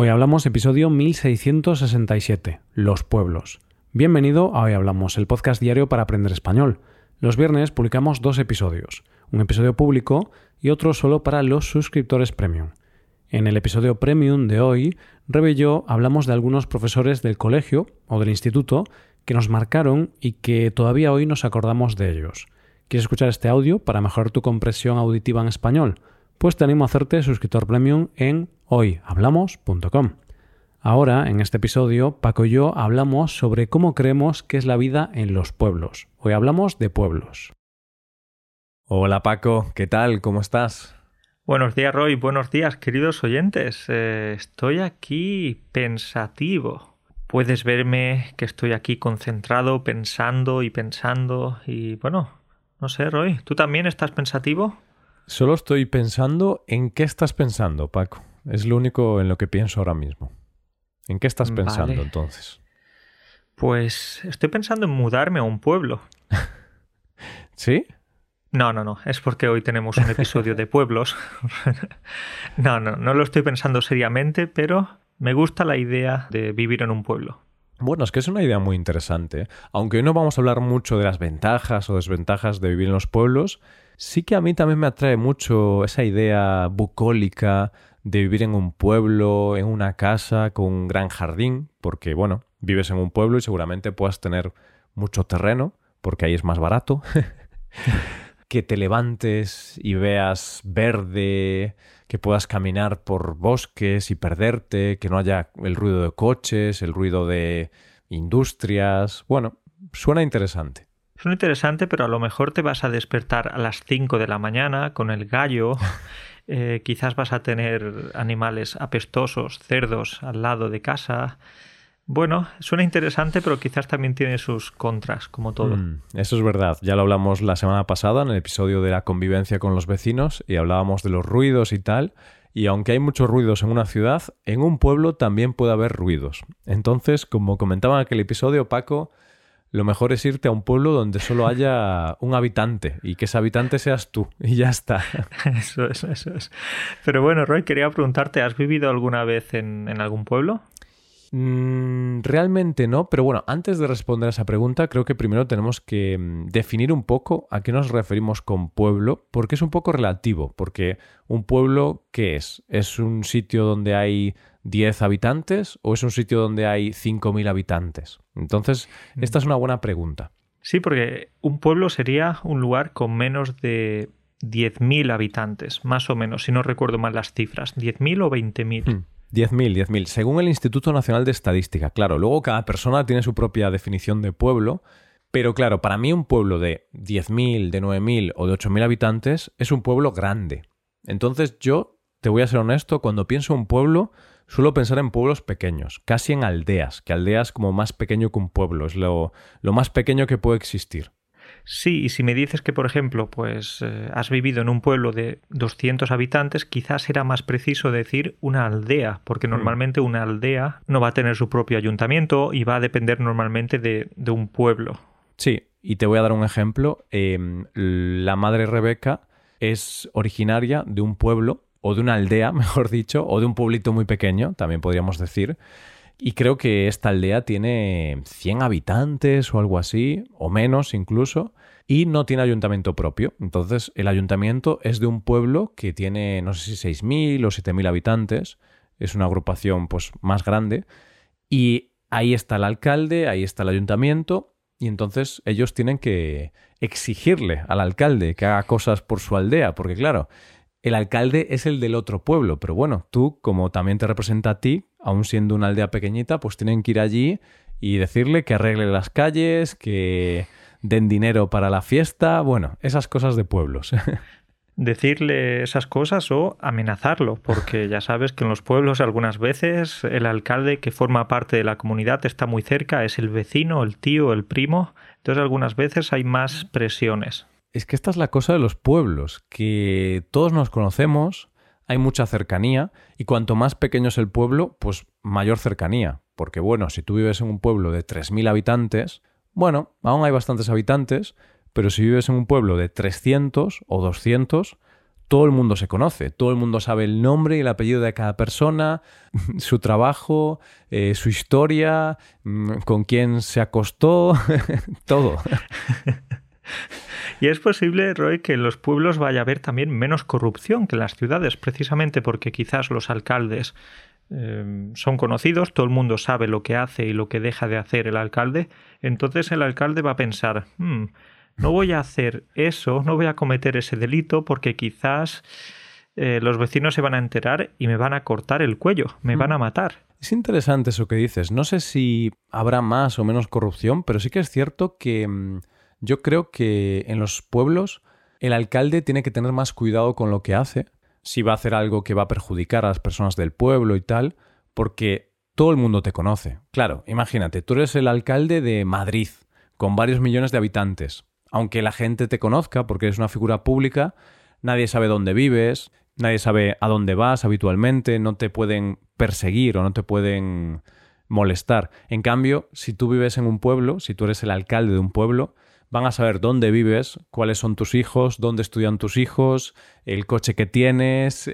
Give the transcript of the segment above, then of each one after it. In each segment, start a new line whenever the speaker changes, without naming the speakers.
Hoy hablamos episodio 1667, Los pueblos. Bienvenido a Hoy Hablamos, el podcast diario para aprender español. Los viernes publicamos dos episodios, un episodio público y otro solo para los suscriptores premium. En el episodio premium de hoy, Rebe hablamos de algunos profesores del colegio o del instituto que nos marcaron y que todavía hoy nos acordamos de ellos. ¿Quieres escuchar este audio para mejorar tu compresión auditiva en español? Pues te animo a hacerte suscriptor premium en hoyhablamos.com. Ahora, en este episodio, Paco y yo hablamos sobre cómo creemos que es la vida en los pueblos. Hoy hablamos de pueblos.
Hola Paco, ¿qué tal? ¿Cómo estás?
Buenos días Roy, buenos días queridos oyentes. Eh, estoy aquí pensativo. Puedes verme que estoy aquí concentrado, pensando y pensando y bueno, no sé Roy, ¿tú también estás pensativo?
Solo estoy pensando en qué estás pensando, Paco. Es lo único en lo que pienso ahora mismo. ¿En qué estás pensando entonces?
Pues estoy pensando en mudarme a un pueblo.
¿Sí?
No, no, no. Es porque hoy tenemos un episodio de pueblos. no, no, no lo estoy pensando seriamente, pero me gusta la idea de vivir en un pueblo.
Bueno, es que es una idea muy interesante. Aunque hoy no vamos a hablar mucho de las ventajas o desventajas de vivir en los pueblos, sí que a mí también me atrae mucho esa idea bucólica de vivir en un pueblo, en una casa con un gran jardín, porque bueno, vives en un pueblo y seguramente puedas tener mucho terreno, porque ahí es más barato. que te levantes y veas verde, que puedas caminar por bosques y perderte, que no haya el ruido de coches, el ruido de industrias. Bueno, suena interesante.
Suena interesante, pero a lo mejor te vas a despertar a las 5 de la mañana con el gallo Eh, quizás vas a tener animales apestosos, cerdos al lado de casa. Bueno, suena interesante, pero quizás también tiene sus contras, como todo. Mm,
eso es verdad. Ya lo hablamos la semana pasada en el episodio de la convivencia con los vecinos y hablábamos de los ruidos y tal. Y aunque hay muchos ruidos en una ciudad, en un pueblo también puede haber ruidos. Entonces, como comentaba en aquel episodio, Paco, lo mejor es irte a un pueblo donde solo haya un habitante y que ese habitante seas tú y ya está.
Eso es, eso es. Pero bueno, Roy, quería preguntarte, ¿has vivido alguna vez en, algún pueblo?
Mm, realmente no, pero bueno, antes de responder a esa pregunta, creo que primero tenemos que mm, definir un poco a qué nos referimos con pueblo, porque es un poco relativo, porque un pueblo, ¿qué es? ¿Es un sitio donde hay 10 habitantes o es un sitio donde hay 5.000 habitantes? Entonces, mm. esta es una buena pregunta.
Sí, porque un pueblo sería un lugar con menos de 10.000 habitantes, más o menos, si no recuerdo mal las cifras. ¿10.000 o 20.000? 10.000,
10.000. Según el Instituto Nacional de Estadística. Claro, luego cada persona tiene su propia definición de pueblo. Pero claro, para mí un pueblo de 10.000, de 9.000 o de 8.000 habitantes es un pueblo grande. Entonces yo, te voy a ser honesto, cuando pienso en un pueblo, Suelo pensar en pueblos pequeños, casi en aldeas, que aldeas como más pequeño que un pueblo, es lo, más pequeño que puede existir.
Sí, y si me dices que, por ejemplo, pues eh, has vivido en un pueblo de 200 habitantes, quizás será más preciso decir una aldea, porque mm. normalmente una aldea no va a tener su propio ayuntamiento y va a depender normalmente de, un pueblo.
Sí, y te voy a dar un ejemplo. Em, la madre Rebeca es originaria de un pueblo o de una aldea, mejor dicho, o de un pueblito muy pequeño, también podríamos decir. Y creo que esta aldea tiene 100 habitantes o algo así, o menos incluso, y no tiene ayuntamiento propio. Entonces, el ayuntamiento es de un pueblo que tiene, no sé si 6.000 o 7.000 habitantes, es una agrupación pues más grande, y ahí está el alcalde, ahí está el ayuntamiento, y entonces ellos tienen que exigirle al alcalde que haga cosas por su aldea, porque claro, el alcalde es el del otro pueblo, pero bueno, tú, como también te representa a ti, aún siendo una aldea pequeñita, pues tienen que ir allí y decirle que arregle las calles, que den dinero para la fiesta, bueno, esas cosas de pueblos.
Decirle esas cosas o amenazarlo, porque ya sabes que en los pueblos algunas veces el alcalde que forma parte de la comunidad está muy cerca, es el vecino, el tío, el primo, entonces algunas veces hay más presiones.
Es que esta es la cosa de los pueblos, que todos nos conocemos, hay mucha cercanía, y cuanto más pequeño es el pueblo, pues mayor cercanía. Porque bueno, si tú vives en un pueblo de 3.000 habitantes, bueno, aún hay bastantes habitantes, pero si vives en un pueblo de 300 o 200, todo el mundo se conoce, todo el mundo sabe el nombre y el apellido de cada persona, su trabajo, eh, su historia, mm, con quién se acostó, todo.
Y es posible, Roy, que en los pueblos vaya a haber también menos corrupción que en las ciudades, precisamente porque quizás los alcaldes eh, son conocidos, todo el mundo sabe lo que hace y lo que deja de hacer el alcalde, entonces el alcalde va a pensar, hmm, no voy a hacer eso, no voy a cometer ese delito porque quizás eh, los vecinos se van a enterar y me van a cortar el cuello, me van a mm. matar.
Es interesante eso que dices. No sé si habrá más o menos corrupción, pero sí que es cierto que mm, yo creo que en los pueblos el alcalde tiene que tener más cuidado con lo que hace, si va a hacer algo que va a perjudicar a las personas del pueblo y tal, porque todo el mundo te conoce. Claro, imagínate, tú eres el alcalde de Madrid, con varios millones de habitantes aunque la gente te conozca porque eres una figura pública, nadie sabe dónde vives, nadie sabe a dónde vas habitualmente, no te pueden perseguir o no te pueden molestar. En cambio, si tú vives en un pueblo, si tú eres el alcalde de un pueblo, van a saber dónde vives, cuáles son tus hijos, dónde estudian tus hijos, el coche que tienes,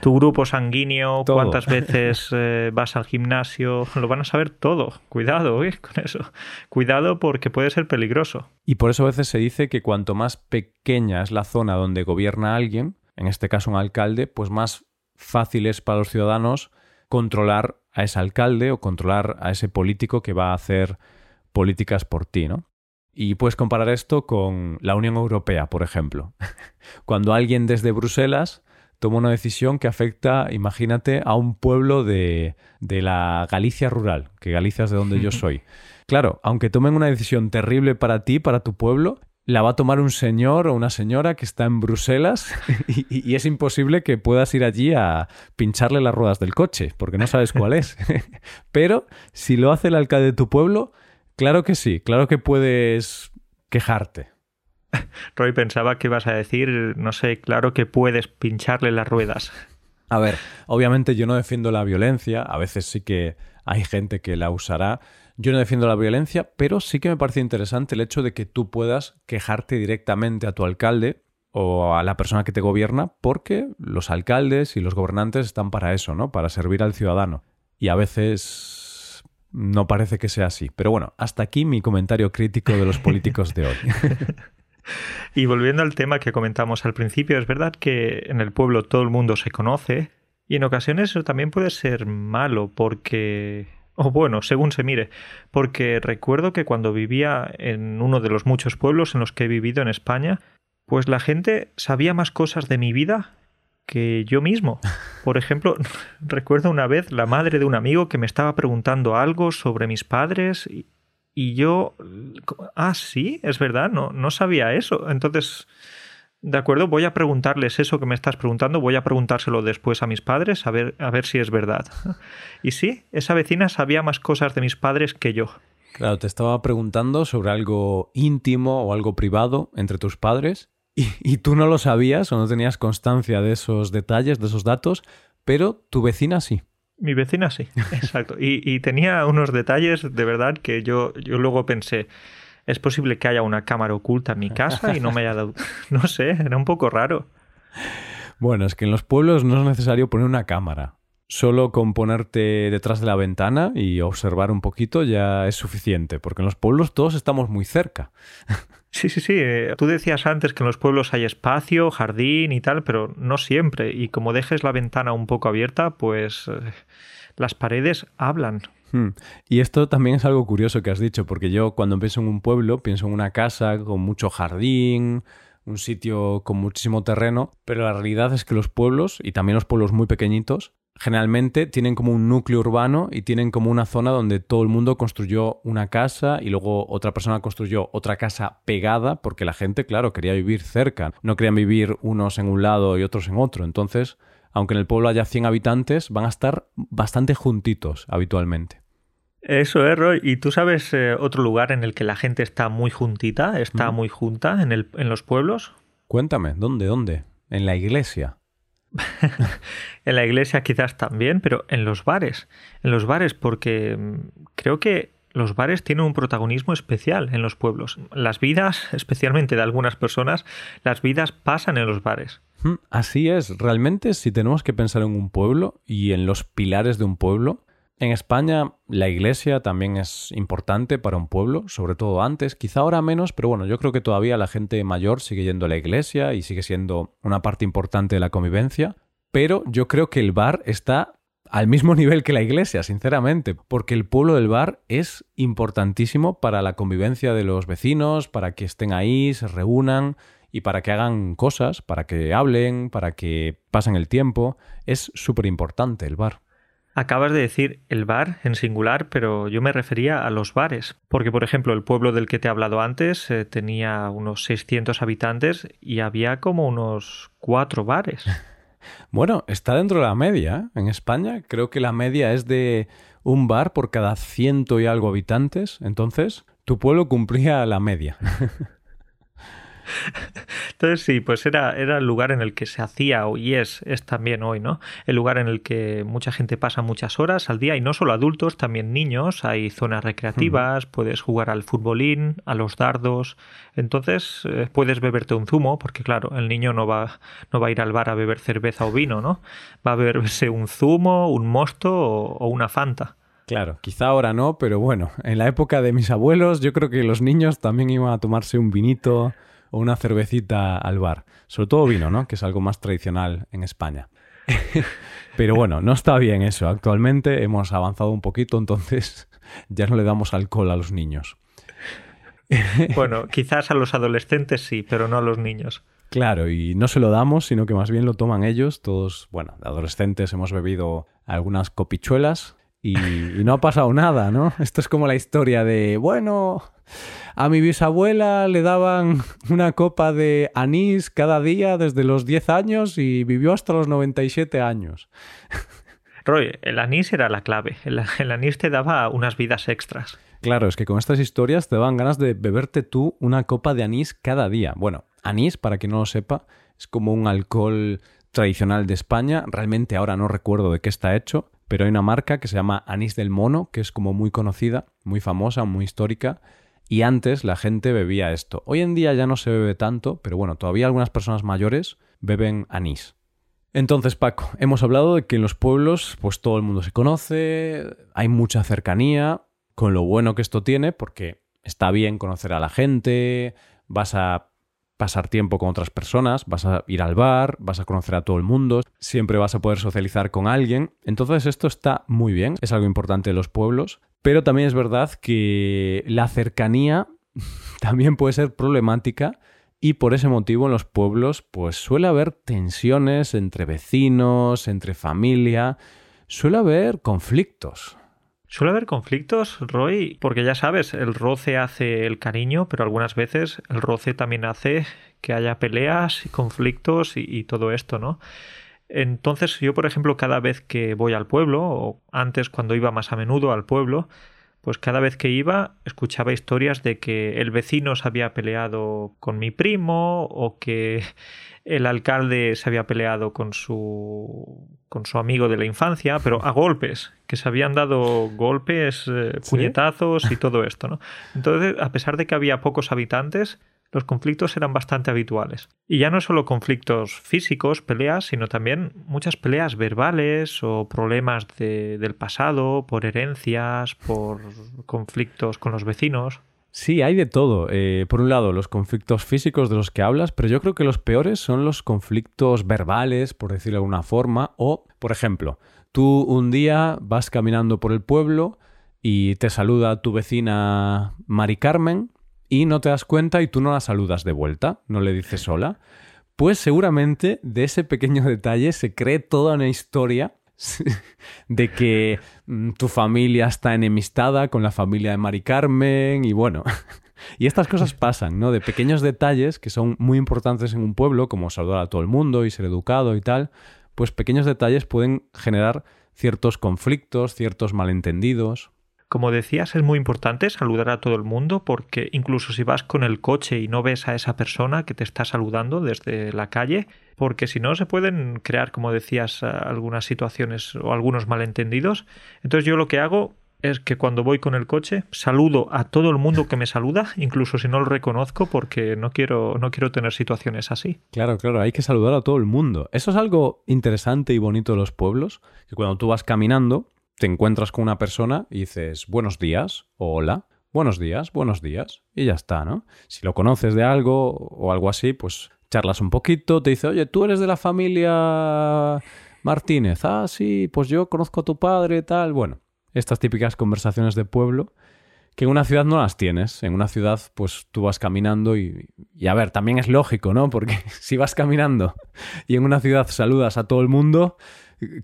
tu grupo sanguíneo, cuántas veces eh, vas al gimnasio, lo van a saber todo. Cuidado ¿eh? con eso. Cuidado porque puede ser peligroso.
Y por eso a veces se dice que cuanto más pequeña es la zona donde gobierna alguien, en este caso un alcalde, pues más fácil es para los ciudadanos controlar a ese alcalde o controlar a ese político que va a hacer políticas por ti, ¿no? Y puedes comparar esto con la Unión Europea, por ejemplo. Cuando alguien desde Bruselas toma una decisión que afecta, imagínate, a un pueblo de, de la Galicia rural, que Galicia es de donde yo soy. Claro, aunque tomen una decisión terrible para ti, para tu pueblo, la va a tomar un señor o una señora que está en Bruselas y, es imposible que puedas ir allí a pincharle las ruedas del coche, porque no sabes cuál es. Pero si lo hace el alcalde de tu pueblo, claro que sí, claro que puedes quejarte.
Roy pensaba que ibas a decir, no sé, claro que puedes pincharle las ruedas.
A ver, obviamente yo no defiendo la violencia, a veces sí que hay gente que la usará. Yo no defiendo la violencia, pero sí que me parece interesante el hecho de que tú puedas quejarte directamente a tu alcalde o a la persona que te gobierna, porque los alcaldes y los gobernantes están para eso, ¿no? Para servir al ciudadano. Y a veces no parece que sea así. Pero bueno, hasta aquí mi comentario crítico de los políticos de hoy.
Y volviendo al tema que comentamos al principio, es verdad que en el pueblo todo el mundo se conoce y en ocasiones eso también puede ser malo porque... O bueno, según se mire, porque recuerdo que cuando vivía en uno de los muchos pueblos en los que he vivido en España, pues la gente sabía más cosas de mi vida que yo mismo. Por ejemplo, recuerdo una vez la madre de un amigo que me estaba preguntando algo sobre mis padres y yo, ah, sí, es verdad, no, no sabía eso. Entonces, de acuerdo, voy a preguntarles eso que me estás preguntando, voy a preguntárselo después a mis padres a ver, a ver si es verdad. Y sí, esa vecina sabía más cosas de mis padres que yo.
Claro, te estaba preguntando sobre algo íntimo o algo privado entre tus padres y, y tú no lo sabías o no tenías constancia de esos detalles, de esos datos, pero tu vecina sí.
Mi vecina sí, exacto. Y, tenía unos detalles de verdad que yo, yo luego pensé, es posible que haya una cámara oculta en mi casa y no me haya dado... No sé, era un poco raro.
Bueno, es que en los pueblos no es necesario poner una cámara. Solo con ponerte detrás de la ventana y observar un poquito ya es suficiente, porque en los pueblos todos estamos muy cerca.
Sí, sí, sí. Eh, tú decías antes que en los pueblos hay espacio, jardín y tal, pero no siempre. Y como dejes la ventana un poco abierta, pues eh, las paredes hablan.
Hmm. Y esto también es algo curioso que has dicho, porque yo cuando pienso en un pueblo, pienso en una casa con mucho jardín, un sitio con muchísimo terreno, pero la realidad es que los pueblos, y también los pueblos muy pequeñitos, generalmente tienen como un núcleo urbano y tienen como una zona donde todo el mundo construyó una casa y luego otra persona construyó otra casa pegada porque la gente, claro, quería vivir cerca. No querían vivir unos en un lado y otros en otro. Entonces, aunque en el pueblo haya 100 habitantes, van a estar bastante juntitos habitualmente.
Eso es, Roy. ¿Y tú sabes eh, otro lugar en el que la gente está muy juntita, está muy junta en, el, en los pueblos?
Cuéntame, ¿dónde, dónde? En la iglesia.
en la iglesia quizás también, pero en los bares. En los bares porque mm, creo que los bares tienen un protagonismo especial en los pueblos. Las vidas, especialmente de algunas personas, las vidas pasan en los bares.
Hmm, así es, realmente si tenemos que pensar en un pueblo y en los pilares de un pueblo, en España la iglesia también es importante para un pueblo, sobre todo antes, quizá ahora menos, pero bueno, yo creo que todavía la gente mayor sigue yendo a la iglesia y sigue siendo una parte importante de la convivencia, pero yo creo que el bar está al mismo nivel que la iglesia, sinceramente, porque el pueblo del bar es importantísimo para la convivencia de los vecinos, para que estén ahí, se reúnan y para que hagan cosas, para que hablen, para que pasen el tiempo. Es súper importante el bar.
Acabas de decir el bar en singular, pero yo me refería a los bares, porque por ejemplo el pueblo del que te he hablado antes eh, tenía unos 600 habitantes y había como unos cuatro bares.
Bueno, está dentro de la media. ¿eh? En España creo que la media es de un bar por cada ciento y algo habitantes. Entonces, tu pueblo cumplía la media.
Entonces sí, pues era, era el lugar en el que se hacía y es, es también hoy, ¿no? El lugar en el que mucha gente pasa muchas horas al día y no solo adultos, también niños, hay zonas recreativas, puedes jugar al futbolín, a los dardos, entonces eh, puedes beberte un zumo, porque claro, el niño no va, no va a ir al bar a beber cerveza o vino, ¿no? Va a beberse un zumo, un mosto o una fanta.
Claro, quizá ahora no, pero bueno, en la época de mis abuelos yo creo que los niños también iban a tomarse un vinito o una cervecita al bar. Sobre todo vino, ¿no? Que es algo más tradicional en España. Pero bueno, no está bien eso. Actualmente hemos avanzado un poquito, entonces ya no le damos alcohol a los niños.
Bueno, quizás a los adolescentes sí, pero no a los niños.
Claro, y no se lo damos, sino que más bien lo toman ellos. Todos, bueno, adolescentes hemos bebido algunas copichuelas y, y no ha pasado nada, ¿no? Esto es como la historia de, bueno, a mi bisabuela le daban una copa de anís cada día desde los 10 años y vivió hasta los 97 años.
Roy, el anís era la clave. El, anís te daba unas vidas extras.
Claro, es que con estas historias te daban ganas de beberte tú una copa de anís cada día. Bueno, anís, para quien no lo sepa, es como un alcohol tradicional de España. Realmente ahora no recuerdo de qué está hecho, pero hay una marca que se llama Anís del Mono, que es como muy conocida, muy famosa, muy histórica y antes la gente bebía esto. Hoy en día ya no se bebe tanto, pero bueno, todavía algunas personas mayores beben anís. Entonces, Paco, hemos hablado de que en los pueblos pues todo el mundo se conoce, hay mucha cercanía, con lo bueno que esto tiene, porque está bien conocer a la gente, vas a pasar tiempo con otras personas, vas a ir al bar, vas a conocer a todo el mundo, siempre vas a poder socializar con alguien. Entonces esto está muy bien, es algo importante en los pueblos, pero también es verdad que la cercanía también puede ser problemática y por ese motivo en los pueblos pues suele haber tensiones entre vecinos, entre familia, suele haber conflictos.
Suele haber conflictos, Roy, porque ya sabes, el roce hace el cariño, pero algunas veces el roce también hace que haya peleas, conflictos y, y todo esto, ¿no? Entonces yo, por ejemplo, cada vez que voy al pueblo, o antes cuando iba más a menudo al pueblo, pues cada vez que iba escuchaba historias de que el vecino se había peleado con mi primo o que el alcalde se había peleado con su con su amigo de la infancia, pero a golpes, que se habían dado golpes, eh, puñetazos y todo esto, ¿no? Entonces, a pesar de que había pocos habitantes, los conflictos eran bastante habituales. Y ya no solo conflictos físicos, peleas, sino también muchas peleas verbales o problemas del pasado, por herencias, por conflictos con los vecinos.
Sí, hay de todo. Eh, por un lado, los conflictos físicos de los que hablas, pero yo creo que los peores son los conflictos verbales, por decirlo de alguna forma, o, por ejemplo, tú un día vas caminando por el pueblo y te saluda tu vecina Mari Carmen y no te das cuenta y tú no la saludas de vuelta, no le dices hola, pues seguramente de ese pequeño detalle se cree toda una historia de que mm, tu familia está enemistada con la familia de Mari Carmen y bueno, y estas cosas pasan, ¿no? De pequeños detalles que son muy importantes en un pueblo, como saludar a todo el mundo y ser educado y tal, pues pequeños detalles pueden generar ciertos conflictos, ciertos malentendidos.
Como decías, es muy importante saludar a todo el mundo porque incluso si vas con el coche y no ves a esa persona que te está saludando desde la calle, porque si no se pueden crear, como decías, algunas situaciones o algunos malentendidos. Entonces yo lo que hago es que cuando voy con el coche saludo a todo el mundo que me saluda, incluso si no lo reconozco, porque no quiero, no quiero tener situaciones así.
Claro, claro, hay que saludar a todo el mundo. Eso es algo interesante y bonito de los pueblos, que cuando tú vas caminando, te encuentras con una persona y dices buenos días o hola, buenos días, buenos días, y ya está, ¿no? Si lo conoces de algo o algo así, pues charlas un poquito, te dice, oye, tú eres de la familia Martínez, ah, sí, pues yo conozco a tu padre, tal, bueno, estas típicas conversaciones de pueblo que en una ciudad no las tienes. En una ciudad, pues tú vas caminando y, y, a ver, también es lógico, ¿no? Porque si vas caminando y en una ciudad saludas a todo el mundo,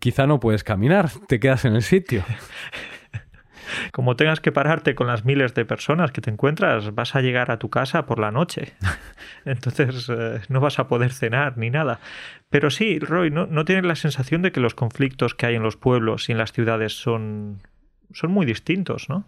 quizá no puedes caminar, te quedas en el sitio.
Como tengas que pararte con las miles de personas que te encuentras, vas a llegar a tu casa por la noche. Entonces eh, no vas a poder cenar ni nada. Pero sí, Roy, ¿no, ¿no tienes la sensación de que los conflictos que hay en los pueblos y en las ciudades son, son muy distintos, ¿no?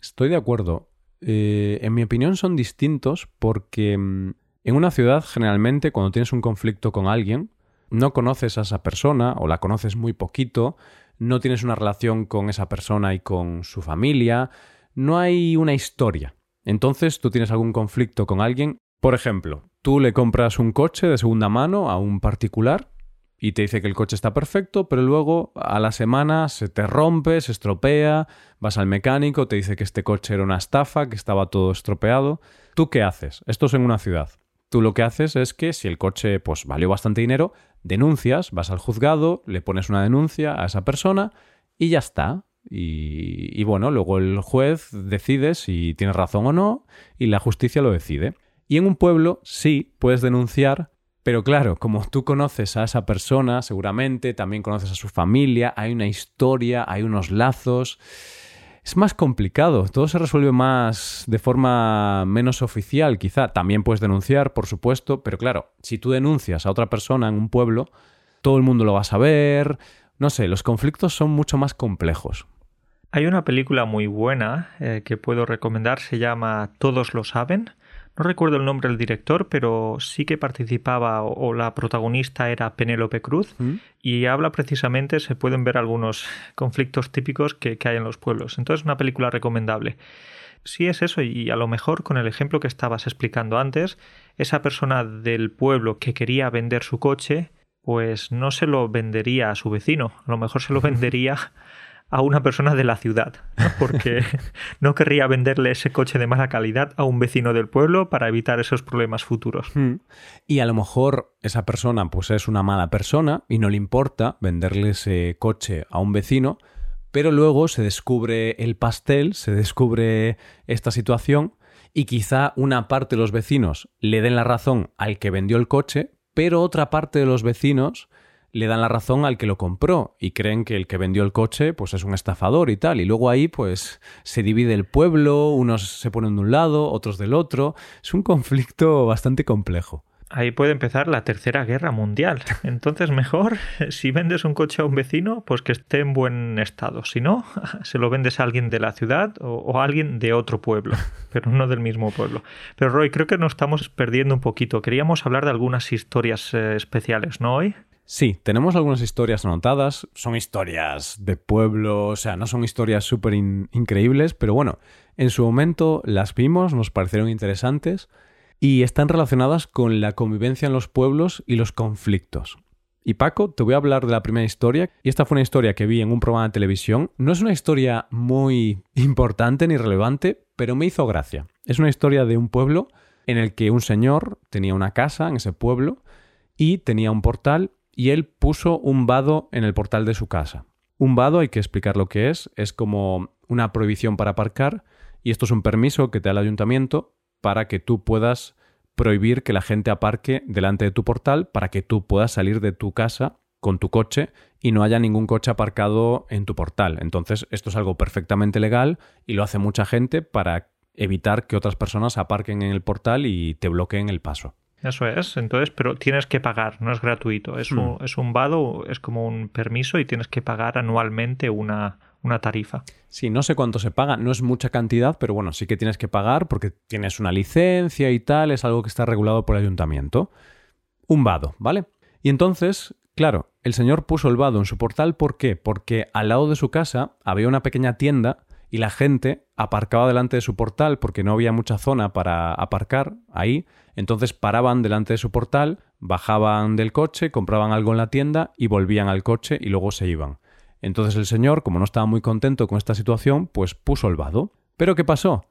Estoy de acuerdo. Eh, en mi opinión son distintos porque mm, en una ciudad generalmente cuando tienes un conflicto con alguien, no conoces a esa persona o la conoces muy poquito, no tienes una relación con esa persona y con su familia, no hay una historia. Entonces tú tienes algún conflicto con alguien, por ejemplo, tú le compras un coche de segunda mano a un particular y te dice que el coche está perfecto, pero luego a la semana se te rompe, se estropea, vas al mecánico, te dice que este coche era una estafa, que estaba todo estropeado. ¿Tú qué haces? Esto es en una ciudad. Tú lo que haces es que si el coche pues valió bastante dinero, denuncias, vas al juzgado, le pones una denuncia a esa persona y ya está. Y, y, bueno, luego el juez decide si tienes razón o no y la justicia lo decide. Y en un pueblo sí puedes denunciar, pero claro, como tú conoces a esa persona, seguramente también conoces a su familia, hay una historia, hay unos lazos es más complicado, todo se resuelve más de forma menos oficial, quizá. También puedes denunciar, por supuesto, pero claro, si tú denuncias a otra persona en un pueblo, todo el mundo lo va a saber. No sé, los conflictos son mucho más complejos.
Hay una película muy buena eh, que puedo recomendar, se llama Todos lo saben. No recuerdo el nombre del director, pero sí que participaba o, la protagonista era Penélope Cruz ¿Mm? y habla precisamente, se pueden ver algunos conflictos típicos que, que hay en los pueblos. Entonces, una película recomendable. Sí es eso y a lo mejor con el ejemplo que estabas explicando antes, esa persona del pueblo que quería vender su coche, pues no se lo vendería a su vecino, a lo mejor se lo vendería a una persona de la ciudad, porque no querría venderle ese coche de mala calidad a un vecino del pueblo para evitar esos problemas futuros.
Hmm. Y a lo mejor esa persona pues es una mala persona y no le importa venderle ese coche a un vecino, pero luego se descubre el pastel, se descubre esta situación y quizá una parte de los vecinos le den la razón al que vendió el coche, pero otra parte de los vecinos le dan la razón al que lo compró y creen que el que vendió el coche pues es un estafador y tal. Y luego ahí pues se divide el pueblo, unos se ponen de un lado, otros del otro. Es un conflicto bastante complejo.
Ahí puede empezar la tercera guerra mundial. Entonces mejor si vendes un coche a un vecino pues que esté en buen estado. Si no, se lo vendes a alguien de la ciudad o, a alguien de otro pueblo, pero no del mismo pueblo. Pero Roy, creo que nos estamos perdiendo un poquito. Queríamos hablar de algunas historias eh, especiales, ¿no hoy?
Sí, tenemos algunas historias anotadas. Son historias de pueblo, o sea, no son historias súper increíbles, pero bueno, en su momento las vimos, nos parecieron interesantes y están relacionadas con la convivencia en los pueblos y los conflictos. Y Paco, te voy a hablar de la primera historia, y esta fue una historia que vi en un programa de televisión. No es una historia muy importante ni relevante, pero me hizo gracia. Es una historia de un pueblo en el que un señor tenía una casa en ese pueblo y tenía un portal y él puso un vado en el portal de su casa. Un vado, hay que explicar lo que es, es como una prohibición para aparcar y esto es un permiso que te da el ayuntamiento para que tú puedas prohibir que la gente aparque delante de tu portal para que tú puedas salir de tu casa con tu coche y no haya ningún coche aparcado en tu portal. Entonces, esto es algo perfectamente legal y lo hace mucha gente para evitar que otras personas aparquen en el portal y te bloqueen el paso.
Eso es, entonces, pero tienes que pagar, no es gratuito. Es, un, hmm. es un vado, es como un permiso y tienes que pagar anualmente una, una tarifa.
Sí, no sé cuánto se paga, no es mucha cantidad, pero bueno, sí que tienes que pagar porque tienes una licencia y tal, es algo que está regulado por el ayuntamiento. Un vado, ¿vale? Y entonces, claro, el señor puso el vado en su portal, ¿por qué? Porque al lado de su casa había una pequeña tienda y la gente aparcaba delante de su portal porque no había mucha zona para aparcar ahí, entonces paraban delante de su portal, bajaban del coche, compraban algo en la tienda y volvían al coche y luego se iban. Entonces el señor, como no estaba muy contento con esta situación, pues puso el vado. Pero ¿qué pasó?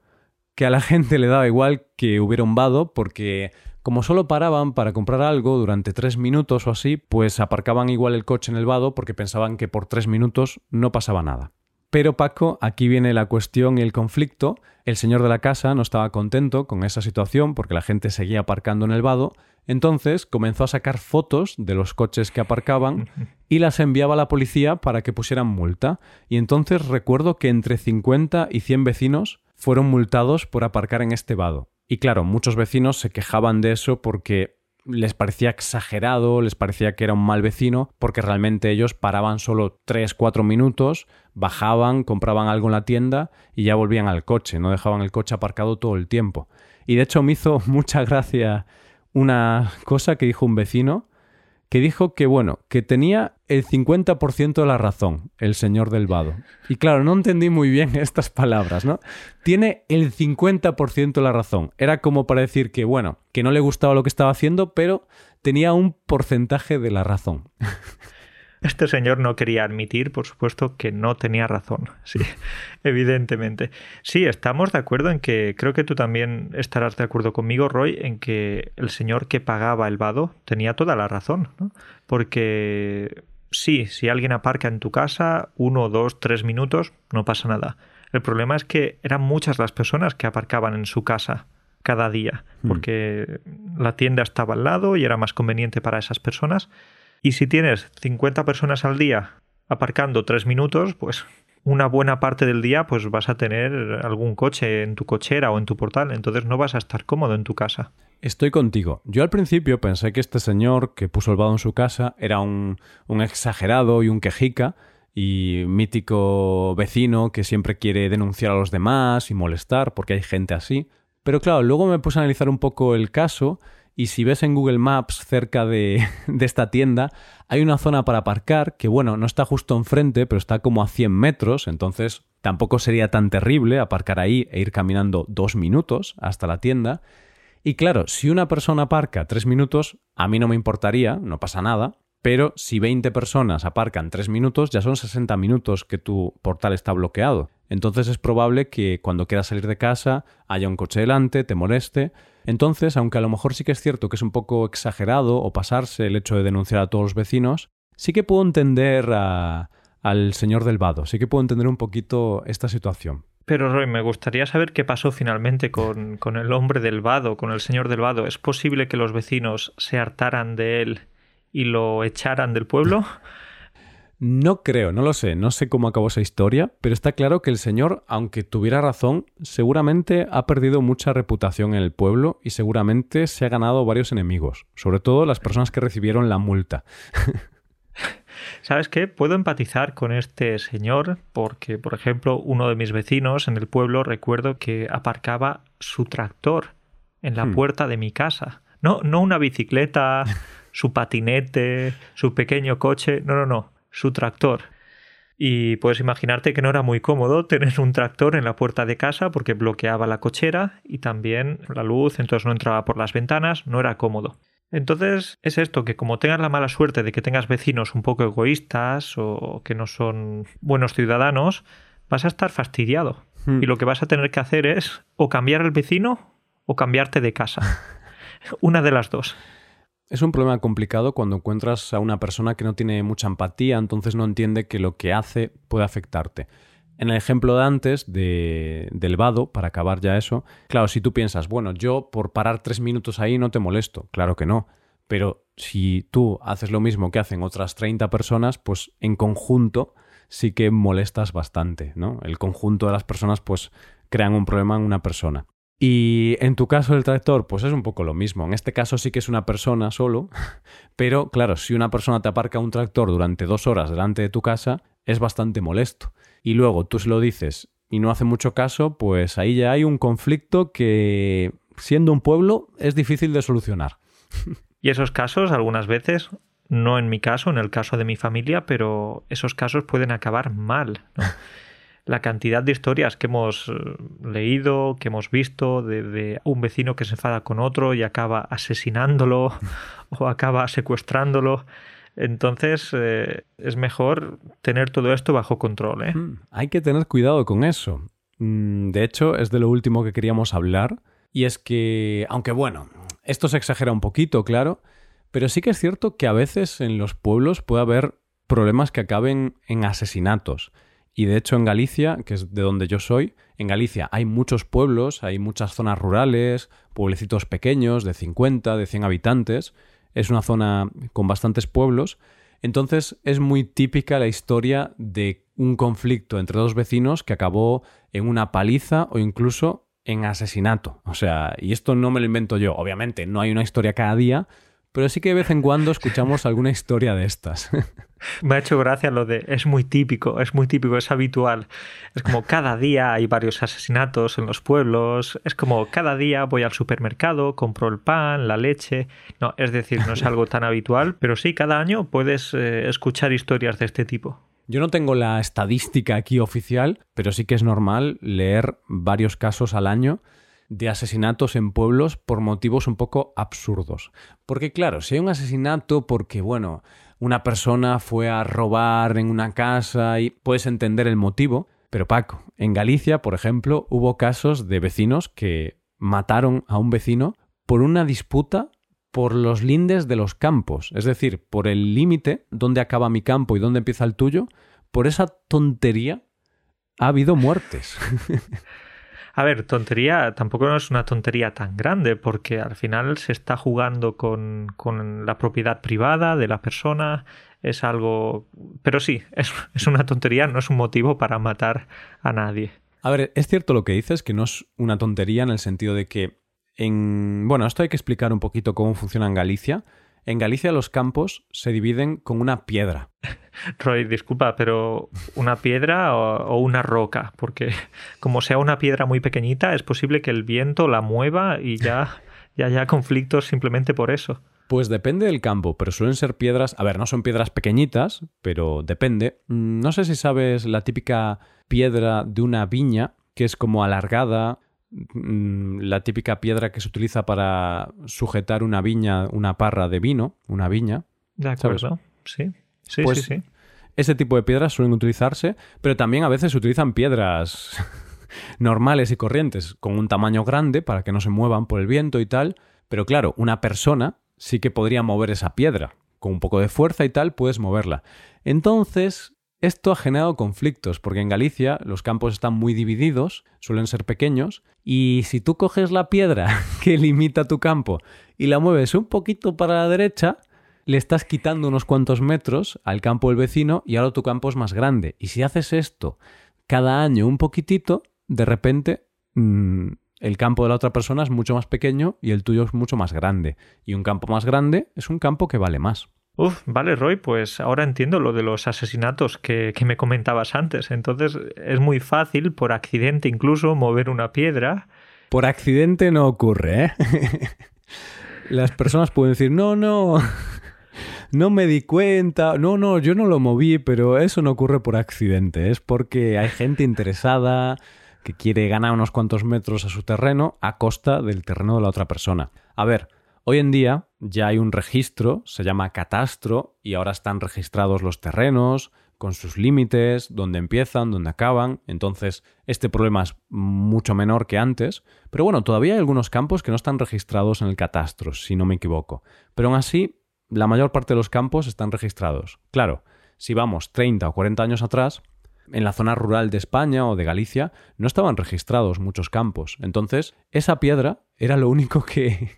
Que a la gente le daba igual que hubiera un vado porque como solo paraban para comprar algo durante tres minutos o así, pues aparcaban igual el coche en el vado porque pensaban que por tres minutos no pasaba nada. Pero Paco, aquí viene la cuestión y el conflicto. El señor de la casa no estaba contento con esa situación porque la gente seguía aparcando en el vado, entonces comenzó a sacar fotos de los coches que aparcaban y las enviaba a la policía para que pusieran multa. Y entonces recuerdo que entre 50 y 100 vecinos fueron multados por aparcar en este vado. Y claro, muchos vecinos se quejaban de eso porque les parecía exagerado, les parecía que era un mal vecino, porque realmente ellos paraban solo 3-4 minutos, bajaban, compraban algo en la tienda y ya volvían al coche, no dejaban el coche aparcado todo el tiempo. Y de hecho me hizo mucha gracia una cosa que dijo un vecino, que dijo que, bueno, que tenía el 50% de la razón, el señor del vado. Y claro, no entendí muy bien estas palabras, ¿no? Tiene el 50% de la razón. Era como para decir que, bueno, que no le gustaba lo que estaba haciendo, pero tenía un porcentaje de la razón.
Este señor no quería admitir, por supuesto, que no tenía razón. Sí, evidentemente. Sí, estamos de acuerdo en que, creo que tú también estarás de acuerdo conmigo, Roy, en que el señor que pagaba el vado tenía toda la razón, ¿no? Porque sí, si alguien aparca en tu casa, uno, dos, tres minutos, no pasa nada. El problema es que eran muchas las personas que aparcaban en su casa cada día, hmm. porque la tienda estaba al lado y era más conveniente para esas personas y si tienes 50 personas al día aparcando 3 minutos, pues una buena parte del día pues vas a tener algún coche en tu cochera o en tu portal, entonces no vas a estar cómodo en tu casa.
Estoy contigo. Yo al principio pensé que este señor que puso el vado en su casa era un, un exagerado y un quejica y mítico vecino que siempre quiere denunciar a los demás y molestar porque hay gente así. Pero claro, luego me puse a analizar un poco el caso y si ves en Google Maps cerca de, esta tienda, hay una zona para aparcar que, bueno, no está justo enfrente, pero está como a 100 metros, entonces tampoco sería tan terrible aparcar ahí e ir caminando dos minutos hasta la tienda. Y claro, si una persona aparca tres minutos, a mí no me importaría, no pasa nada, pero si 20 personas aparcan tres minutos, ya son 60 minutos que tu portal está bloqueado. Entonces es probable que cuando quieras salir de casa haya un coche delante, te moleste, entonces, aunque a lo mejor sí que es cierto que es un poco exagerado o pasarse el hecho de denunciar a todos los vecinos, sí que puedo entender al señor del vado, sí que puedo entender un poquito esta situación.
Pero Roy, me gustaría saber qué pasó finalmente con, con el hombre del vado, con el señor del vado. ¿Es posible que los vecinos se hartaran de él y lo echaran del pueblo?
No creo, no lo sé, no sé cómo acabó esa historia, pero está claro que el señor, aunque tuviera razón, seguramente ha perdido mucha reputación en el pueblo y seguramente se ha ganado varios enemigos, sobre todo las personas que recibieron la multa.
¿Sabes qué? Puedo empatizar con este señor porque, por ejemplo, uno de mis vecinos en el pueblo recuerdo que aparcaba su tractor en la hmm. puerta de mi casa. No, no una bicicleta, su patinete, su pequeño coche, no, no, no su tractor. Y puedes imaginarte que no era muy cómodo tener un tractor en la puerta de casa porque bloqueaba la cochera y también la luz, entonces no entraba por las ventanas, no era cómodo. Entonces es esto, que como tengas la mala suerte de que tengas vecinos un poco egoístas o que no son buenos ciudadanos, vas a estar fastidiado. Hmm. Y lo que vas a tener que hacer es o cambiar al vecino o cambiarte de casa. Una de las dos.
Es un problema complicado cuando encuentras a una persona que no tiene mucha empatía, entonces no entiende que lo que hace puede afectarte. En el ejemplo de antes, de, del vado, para acabar ya eso, claro, si tú piensas, bueno, yo por parar tres minutos ahí no te molesto, claro que no, pero si tú haces lo mismo que hacen otras 30 personas, pues en conjunto sí que molestas bastante, ¿no? El conjunto de las personas pues crean un problema en una persona. Y en tu caso el tractor, pues es un poco lo mismo. En este caso sí que es una persona solo, pero claro, si una persona te aparca un tractor durante dos horas delante de tu casa, es bastante molesto. Y luego tú se lo dices y no hace mucho caso, pues ahí ya hay un conflicto que, siendo un pueblo, es difícil de solucionar.
Y esos casos, algunas veces, no en mi caso, en el caso de mi familia, pero esos casos pueden acabar mal. la cantidad de historias que hemos eh, leído, que hemos visto, de, un vecino que se enfada con otro y acaba asesinándolo o acaba secuestrándolo. Entonces eh, es mejor tener todo esto bajo control. ¿eh? Hmm,
hay que tener cuidado con eso. Mm, de hecho, es de lo último que queríamos hablar. Y es que, aunque bueno, esto se exagera un poquito, claro, pero sí que es cierto que a veces en los pueblos puede haber problemas que acaben en asesinatos. Y de hecho en Galicia, que es de donde yo soy, en Galicia hay muchos pueblos, hay muchas zonas rurales, pueblecitos pequeños de 50, de 100 habitantes. Es una zona con bastantes pueblos. Entonces es muy típica la historia de un conflicto entre dos vecinos que acabó en una paliza o incluso en asesinato. O sea, y esto no me lo invento yo. Obviamente no hay una historia cada día, pero sí que de vez en cuando escuchamos alguna historia de estas.
Me ha hecho gracia lo de es muy típico, es muy típico, es habitual. Es como cada día hay varios asesinatos en los pueblos, es como cada día voy al supermercado, compro el pan, la leche. No, es decir, no es algo tan habitual, pero sí, cada año puedes eh, escuchar historias de este tipo.
Yo no tengo la estadística aquí oficial, pero sí que es normal leer varios casos al año de asesinatos en pueblos por motivos un poco absurdos. Porque claro, si hay un asesinato porque, bueno, una persona fue a robar en una casa y puedes entender el motivo, pero Paco, en Galicia, por ejemplo, hubo casos de vecinos que mataron a un vecino por una disputa por los lindes de los campos, es decir, por el límite donde acaba mi campo y dónde empieza el tuyo, por esa tontería ha habido muertes.
A ver, tontería tampoco es una tontería tan grande porque al final se está jugando con, la propiedad privada de la persona, es algo... Pero sí, es, es una tontería, no es un motivo para matar a nadie.
A ver, es cierto lo que dices, que no es una tontería en el sentido de que en... Bueno, esto hay que explicar un poquito cómo funciona en Galicia. En Galicia los campos se dividen con una piedra.
Roy, disculpa, pero ¿una piedra o, una roca? Porque como sea una piedra muy pequeñita, es posible que el viento la mueva y ya, ya haya conflictos simplemente por eso.
Pues depende del campo, pero suelen ser piedras, a ver, no son piedras pequeñitas, pero depende. Mm, no sé si sabes la típica piedra de una viña, que es como alargada, la típica piedra que se utiliza para sujetar una viña, una parra de vino, una viña.
De acuerdo, sí. Sí,
pues
sí, sí.
Ese tipo de piedras suelen utilizarse, pero también a veces se utilizan piedras normales y corrientes con un tamaño grande para que no se muevan por el viento y tal. Pero claro, una persona sí que podría mover esa piedra. Con un poco de fuerza y tal puedes moverla. Entonces, esto ha generado conflictos, porque en Galicia los campos están muy divididos, suelen ser pequeños, y si tú coges la piedra que limita tu campo y la mueves un poquito para la derecha, le estás quitando unos cuantos metros al campo del vecino y ahora tu campo es más grande. Y si haces esto cada año un poquitito, de repente mm, el campo de la otra persona es mucho más pequeño y el tuyo es mucho más grande. Y un campo más grande es un campo que vale más.
Uf, vale, Roy, pues ahora entiendo lo de los asesinatos que, que, me comentabas antes. Entonces es muy fácil, por accidente incluso, mover una piedra.
Por accidente no ocurre, ¿eh? Las personas pueden decir, no, no, no me di cuenta, no, no, yo no lo moví, pero eso no ocurre por accidente, es porque hay gente interesada que quiere ganar unos cuantos metros a su terreno a costa del terreno de la otra persona. A ver, Hoy en día ya hay un registro, se llama catastro, y ahora están registrados los terrenos, con sus límites, dónde empiezan, dónde acaban. Entonces, este problema es mucho menor que antes. Pero bueno, todavía hay algunos campos que no están registrados en el catastro, si no me equivoco. Pero aún así, la mayor parte de los campos están registrados. Claro, si vamos 30 o 40 años atrás, en la zona rural de España o de Galicia no estaban registrados muchos campos. Entonces, esa piedra era lo único que,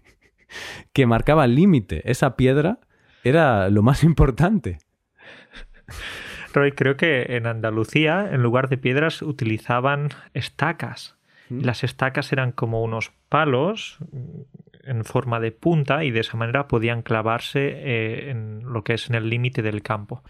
que marcaba el límite. Esa piedra era lo más importante.
Roy, creo que en Andalucía, en lugar de piedras, utilizaban estacas. Mm. Las estacas eran como unos palos en forma de punta y de esa manera podían clavarse eh, en lo que es en el límite del campo.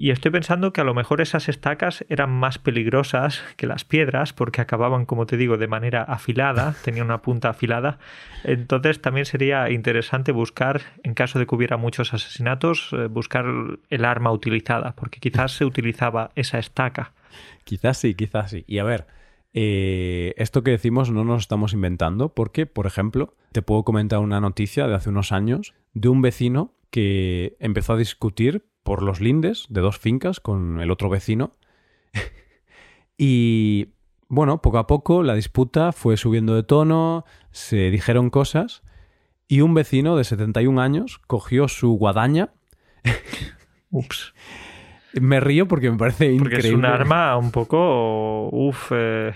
Y estoy pensando que a lo mejor esas estacas eran más peligrosas que las piedras porque acababan, como te digo, de manera afilada, tenían una punta afilada. Entonces también sería interesante buscar, en caso de que hubiera muchos asesinatos, eh, buscar el arma utilizada, porque quizás se utilizaba esa estaca.
Quizás sí, quizás sí. Y a ver, eh, esto que decimos no nos estamos inventando porque, por ejemplo, te puedo comentar una noticia de hace unos años de un vecino que empezó a discutir por los lindes de dos fincas con el otro vecino. y bueno, poco a poco la disputa fue subiendo de tono, se dijeron cosas y un vecino de 71 años cogió su guadaña.
Ups.
Me río porque me parece
Porque
increíble.
es un arma un poco, uf, eh,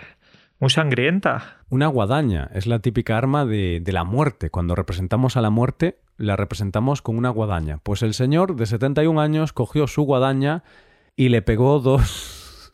muy sangrienta.
Una guadaña es la típica arma de, de, la muerte. Cuando representamos a la muerte, la representamos con una guadaña. Pues el señor de 71 años cogió su guadaña y le pegó dos.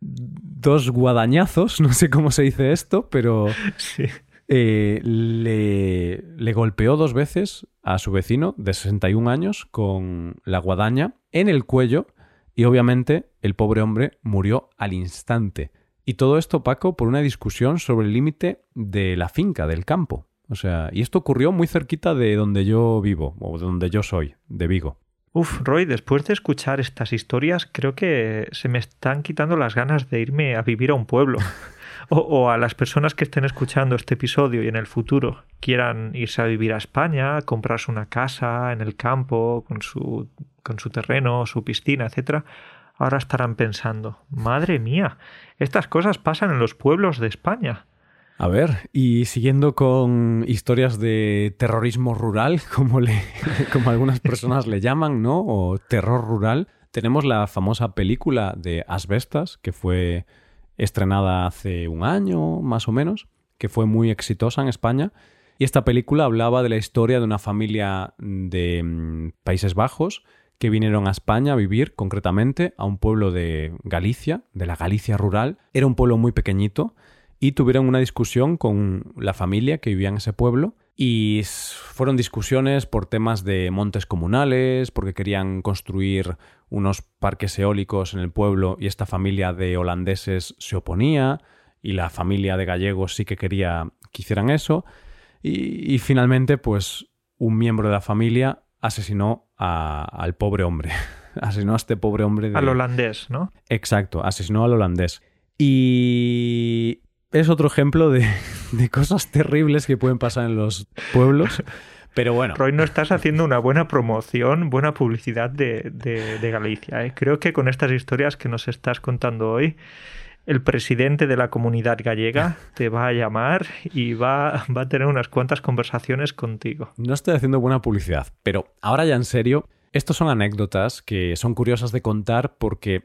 dos guadañazos. No sé cómo se dice esto, pero.
Sí.
Eh, le, le golpeó dos veces a su vecino de 61 años con la guadaña en el cuello y obviamente el pobre hombre murió al instante. Y todo esto, Paco, por una discusión sobre el límite de la finca, del campo. O sea, y esto ocurrió muy cerquita de donde yo vivo, o de donde yo soy, de Vigo.
Uf, Roy, después de escuchar estas historias, creo que se me están quitando las ganas de irme a vivir a un pueblo. o, o, a las personas que estén escuchando este episodio y en el futuro quieran irse a vivir a España, comprarse una casa en el campo, con su, con su terreno, su piscina, etcétera, ahora estarán pensando, madre mía, estas cosas pasan en los pueblos de España.
A ver, y siguiendo con historias de terrorismo rural, como, le, como algunas personas le llaman, ¿no? O terror rural, tenemos la famosa película de Asbestas, que fue estrenada hace un año, más o menos, que fue muy exitosa en España. Y esta película hablaba de la historia de una familia de mm, Países Bajos que vinieron a España a vivir concretamente a un pueblo de Galicia, de la Galicia rural. Era un pueblo muy pequeñito y tuvieron una discusión con la familia que vivía en ese pueblo y fueron discusiones por temas de montes comunales, porque querían construir unos parques eólicos en el pueblo y esta familia de holandeses se oponía y la familia de gallegos sí que quería que hicieran eso y, y finalmente pues un miembro de la familia asesinó a, al pobre hombre. asesinó a este pobre hombre. De...
Al holandés, ¿no?
Exacto, asesinó al holandés. Y es otro ejemplo de, de, cosas terribles que pueden pasar en los pueblos. Pero bueno.
Roy, no estás haciendo una buena promoción, buena publicidad de, de, de Galicia. ¿eh? Creo que con estas historias que nos estás contando hoy, el presidente de la comunidad gallega te va a llamar y va, va, a tener unas cuantas conversaciones contigo.
No estoy haciendo buena publicidad, pero ahora ya en serio, estos son anécdotas que son curiosas de contar porque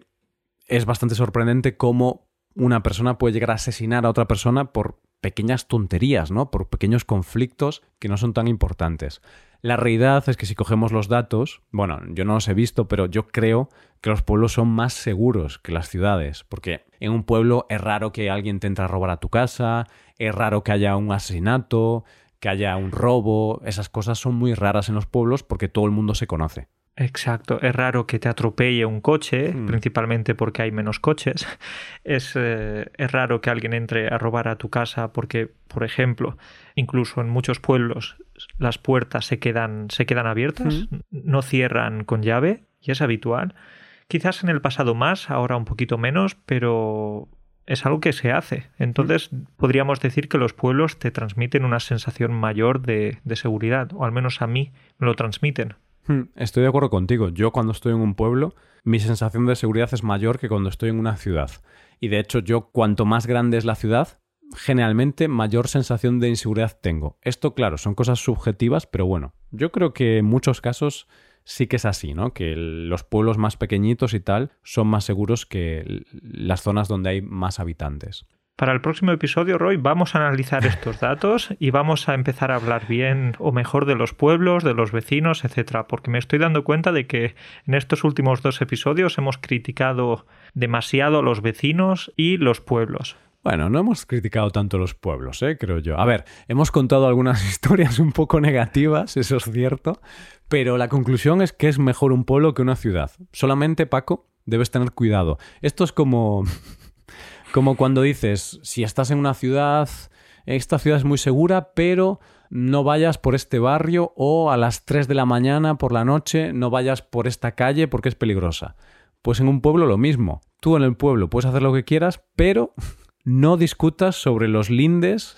es bastante sorprendente cómo una persona puede llegar a asesinar a otra persona por pequeñas tonterías, ¿no? Por pequeños conflictos que no son tan importantes. La realidad es que si cogemos los datos, bueno, yo no los he visto, pero yo creo que los pueblos son más seguros que las ciudades, porque en un pueblo es raro que alguien te entre a robar a tu casa, es raro que haya un asesinato, que haya un robo, esas cosas son muy raras en los pueblos porque todo el mundo se conoce.
Exacto, es raro que te atropelle un coche, mm. principalmente porque hay menos coches. Es, eh, es, raro que alguien entre a robar a tu casa porque, por ejemplo, incluso en muchos pueblos las puertas se quedan, se quedan abiertas, mm. no cierran con llave y es habitual. Quizás en el pasado más, ahora un poquito menos, pero es algo que se hace. Entonces podríamos decir que los pueblos te transmiten una sensación mayor de, de seguridad, o al menos a mí me lo transmiten.
Estoy de acuerdo contigo. Yo cuando estoy en un pueblo, mi sensación de seguridad es mayor que cuando estoy en una ciudad. Y de hecho, yo cuanto más grande es la ciudad, generalmente mayor sensación de inseguridad tengo. Esto, claro, son cosas subjetivas, pero bueno, yo creo que en muchos casos sí que es así, ¿no? Que los pueblos más pequeñitos y tal son más seguros que las zonas donde hay más habitantes.
Para el próximo episodio, Roy, vamos a analizar estos datos y vamos a empezar a hablar bien o mejor de los pueblos, de los vecinos, etcétera, porque me estoy dando cuenta de que en estos últimos dos episodios hemos criticado demasiado a los vecinos y los pueblos.
Bueno, no hemos criticado tanto los pueblos, ¿eh? creo yo. A ver, hemos contado algunas historias un poco negativas, eso es cierto, pero la conclusión es que es mejor un pueblo que una ciudad. Solamente, Paco, debes tener cuidado. Esto es como, como cuando dices, si estás en una ciudad, esta ciudad es muy segura, pero no vayas por este barrio o a las 3 de la mañana por la noche no vayas por esta calle porque es peligrosa. Pues en un pueblo lo mismo. Tú en el pueblo puedes hacer lo que quieras, pero no discutas sobre los lindes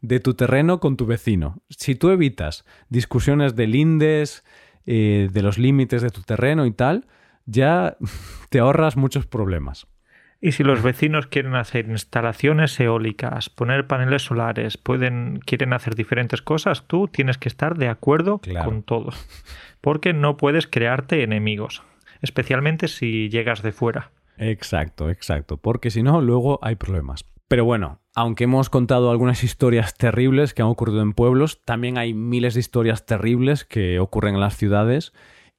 de tu terreno con tu vecino. Si tú evitas discusiones de lindes, eh, de los límites de tu terreno y tal, ya te ahorras muchos problemas.
Y si los vecinos quieren hacer instalaciones eólicas, poner paneles solares, pueden, quieren hacer diferentes cosas, tú tienes que estar de acuerdo con todo. Porque no puedes crearte enemigos, especialmente si llegas de fuera.
Exacto, exacto, porque si no, luego hay problemas. Pero bueno, aunque hemos contado algunas historias terribles que han ocurrido en pueblos, también hay miles de historias terribles que ocurren en las ciudades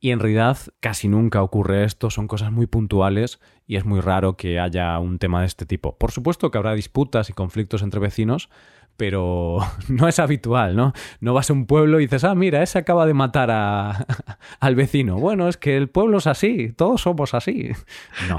y en realidad casi nunca ocurre esto, son cosas muy puntuales y es muy raro que haya un tema de este tipo. Por supuesto que habrá disputas y conflictos entre vecinos, pero no es habitual, ¿no? No vas a un pueblo y dices, ah, mira, ese acaba de matar a, al vecino. Bueno, es que el pueblo es así, todos somos así. No.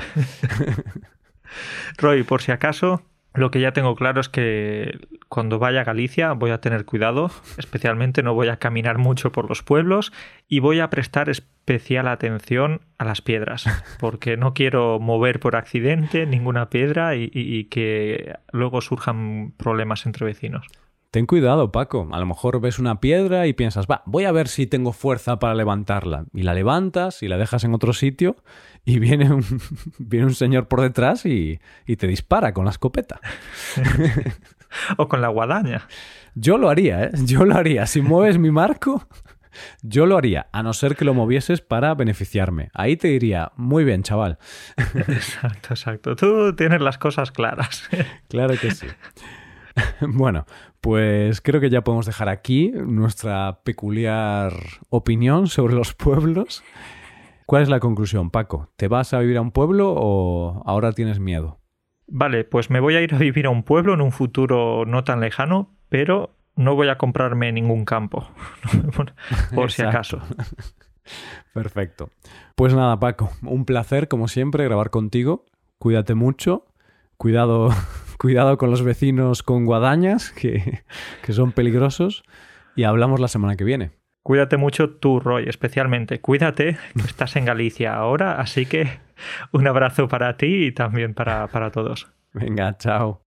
Roy, por si acaso, lo que ya tengo claro es que cuando vaya a Galicia voy a tener cuidado, especialmente no voy a caminar mucho por los pueblos y voy a prestar especial atención a las piedras, porque no quiero mover por accidente ninguna piedra y, que luego surjan problemas entre vecinos.
Ten cuidado, Paco. A lo mejor ves una piedra y piensas, va, voy a ver si tengo fuerza para levantarla. Y la levantas y la dejas en otro sitio y viene un, viene un señor por detrás y, y te dispara con la escopeta.
o con la guadaña.
Yo lo haría, ¿eh? Yo lo haría. Si mueves mi marco, yo lo haría, a no ser que lo movieses para beneficiarme. Ahí te diría, muy bien, chaval.
Exacto, exacto. Tú tienes las cosas claras.
claro que sí. Bueno, pues creo que ya podemos dejar aquí nuestra peculiar opinión sobre los pueblos. ¿Cuál es la conclusión, Paco? ¿Te vas a vivir a un pueblo o ahora tienes miedo?
Vale, pues me voy a ir a vivir a un pueblo en un futuro no tan lejano, pero no voy a comprarme ningún campo, por si acaso.
Perfecto. Pues nada, Paco, un placer, como siempre, grabar contigo. Cuídate mucho. Cuidado cuidado con los vecinos con guadañas, que, que son peligrosos, y hablamos la semana que viene.
Cuídate mucho tú, Roy, especialmente. Cuídate, que estás en Galicia ahora, así que un abrazo para ti y también para, para todos.
Venga, chao.